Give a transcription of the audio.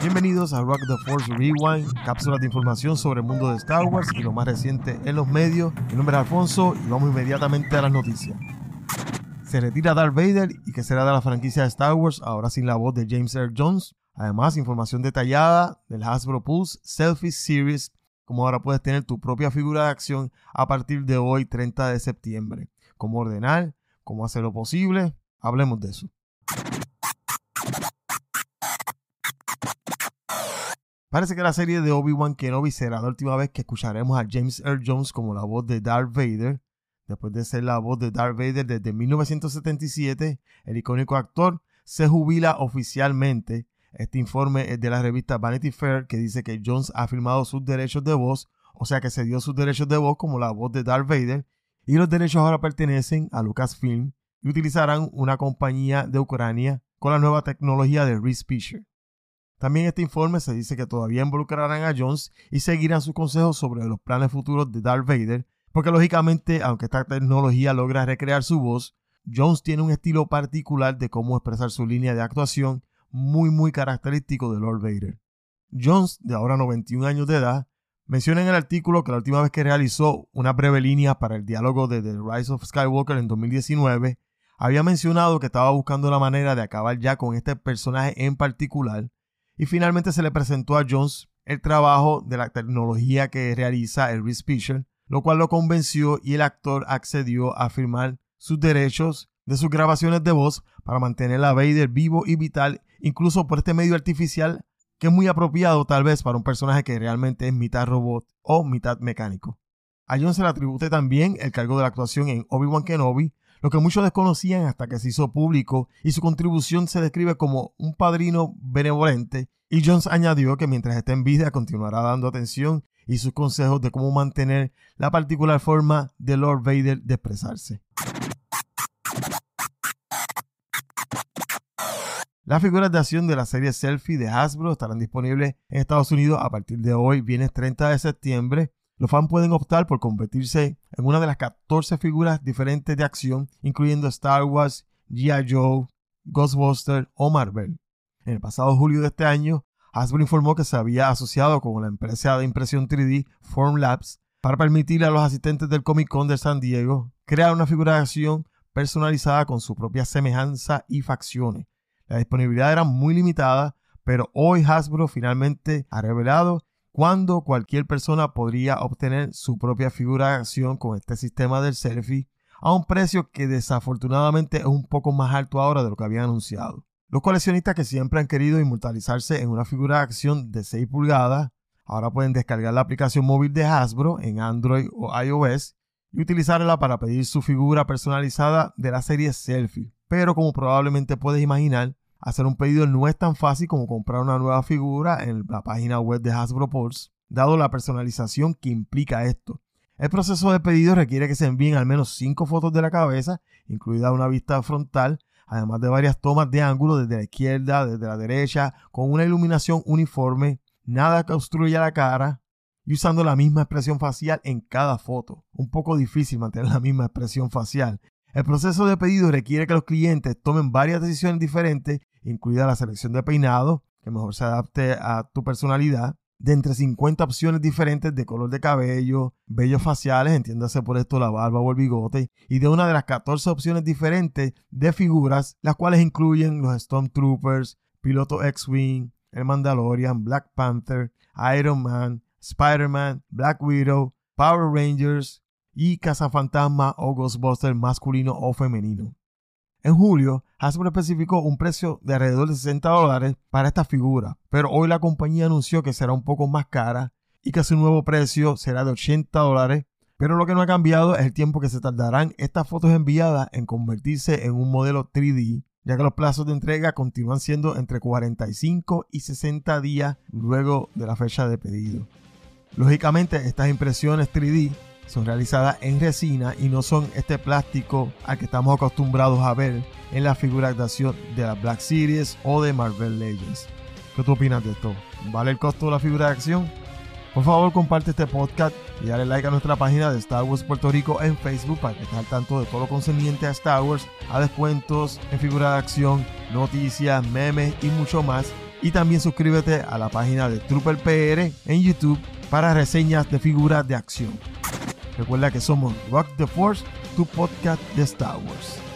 Bienvenidos a Rock the Force Rewind, cápsulas de información sobre el mundo de Star Wars y lo más reciente en los medios. Mi nombre es Alfonso y vamos inmediatamente a las noticias. Se retira Darth Vader y que será de la franquicia de Star Wars, ahora sin la voz de James Earl Jones. Además, información detallada del Hasbro Pulse Selfie Series, como ahora puedes tener tu propia figura de acción a partir de hoy, 30 de septiembre. Cómo ordenar, cómo hacer lo posible, hablemos de eso. Parece que la serie de Obi-Wan Kenobi será la última vez que escucharemos a James Earl Jones como la voz de Darth Vader. Después de ser la voz de Darth Vader desde 1977, el icónico actor se jubila oficialmente. Este informe es de la revista Vanity Fair que dice que Jones ha firmado sus derechos de voz, o sea que se dio sus derechos de voz como la voz de Darth Vader, y los derechos ahora pertenecen a Lucasfilm y utilizarán una compañía de Ucrania con la nueva tecnología de Reese Fisher. También este informe se dice que todavía involucrarán a Jones y seguirán sus consejos sobre los planes futuros de Darth Vader, porque lógicamente, aunque esta tecnología logra recrear su voz, Jones tiene un estilo particular de cómo expresar su línea de actuación muy muy característico de Lord Vader. Jones, de ahora 91 años de edad, menciona en el artículo que la última vez que realizó una breve línea para el diálogo de The Rise of Skywalker en 2019, había mencionado que estaba buscando la manera de acabar ya con este personaje en particular, y finalmente se le presentó a Jones el trabajo de la tecnología que realiza el Reese Fisher, lo cual lo convenció y el actor accedió a firmar sus derechos de sus grabaciones de voz para mantener a Vader vivo y vital, incluso por este medio artificial que es muy apropiado tal vez para un personaje que realmente es mitad robot o mitad mecánico. A Jones se le atribuye también el cargo de la actuación en Obi-Wan Kenobi, lo que muchos desconocían hasta que se hizo público y su contribución se describe como un padrino benevolente y Jones añadió que mientras esté en vida continuará dando atención y sus consejos de cómo mantener la particular forma de Lord Vader de expresarse. Las figuras de acción de la serie Selfie de Hasbro estarán disponibles en Estados Unidos a partir de hoy, viernes 30 de septiembre, los fans pueden optar por convertirse en una de las 14 figuras diferentes de acción, incluyendo Star Wars, G.I. Joe, Ghostbusters o Marvel. En el pasado julio de este año, Hasbro informó que se había asociado con la empresa de impresión 3D Formlabs para permitirle a los asistentes del Comic Con de San Diego crear una figura de acción personalizada con su propia semejanza y facciones. La disponibilidad era muy limitada, pero hoy Hasbro finalmente ha revelado cuando cualquier persona podría obtener su propia figura de acción con este sistema del selfie a un precio que desafortunadamente es un poco más alto ahora de lo que habían anunciado. Los coleccionistas que siempre han querido inmortalizarse en una figura de acción de 6 pulgadas ahora pueden descargar la aplicación móvil de Hasbro en Android o iOS y utilizarla para pedir su figura personalizada de la serie Selfie. Pero como probablemente puedes imaginar, Hacer un pedido no es tan fácil como comprar una nueva figura en la página web de Hasbro Pulse, dado la personalización que implica esto. El proceso de pedido requiere que se envíen al menos 5 fotos de la cabeza, incluida una vista frontal, además de varias tomas de ángulo desde la izquierda, desde la derecha, con una iluminación uniforme, nada que obstruya la cara y usando la misma expresión facial en cada foto. Un poco difícil mantener la misma expresión facial. El proceso de pedido requiere que los clientes tomen varias decisiones diferentes incluida la selección de peinado, que mejor se adapte a tu personalidad, de entre 50 opciones diferentes de color de cabello, vellos faciales, entiéndase por esto la barba o el bigote, y de una de las 14 opciones diferentes de figuras, las cuales incluyen los Stormtroopers, Piloto X-Wing, el Mandalorian, Black Panther, Iron Man, Spider-Man, Black Widow, Power Rangers y Cazafantasma o Ghostbuster masculino o femenino. En julio, Hasbro especificó un precio de alrededor de 60 dólares para esta figura, pero hoy la compañía anunció que será un poco más cara y que su nuevo precio será de 80 dólares. Pero lo que no ha cambiado es el tiempo que se tardarán estas fotos enviadas en convertirse en un modelo 3D, ya que los plazos de entrega continúan siendo entre 45 y 60 días luego de la fecha de pedido. Lógicamente, estas impresiones 3D son realizadas en resina y no son este plástico al que estamos acostumbrados a ver en la figuración de la Black Series o de Marvel Legends. ¿Qué tú opinas de esto? ¿Vale el costo de la figura de acción? Por favor, comparte este podcast y dale like a nuestra página de Star Wars Puerto Rico en Facebook para que estés al tanto de todo lo concerniente a Star Wars, a descuentos en figura de acción, noticias, memes y mucho más y también suscríbete a la página de Trooper PR en YouTube para reseñas de figuras de acción. Recuerda que somos Rock the Force, tu podcast de Star Wars.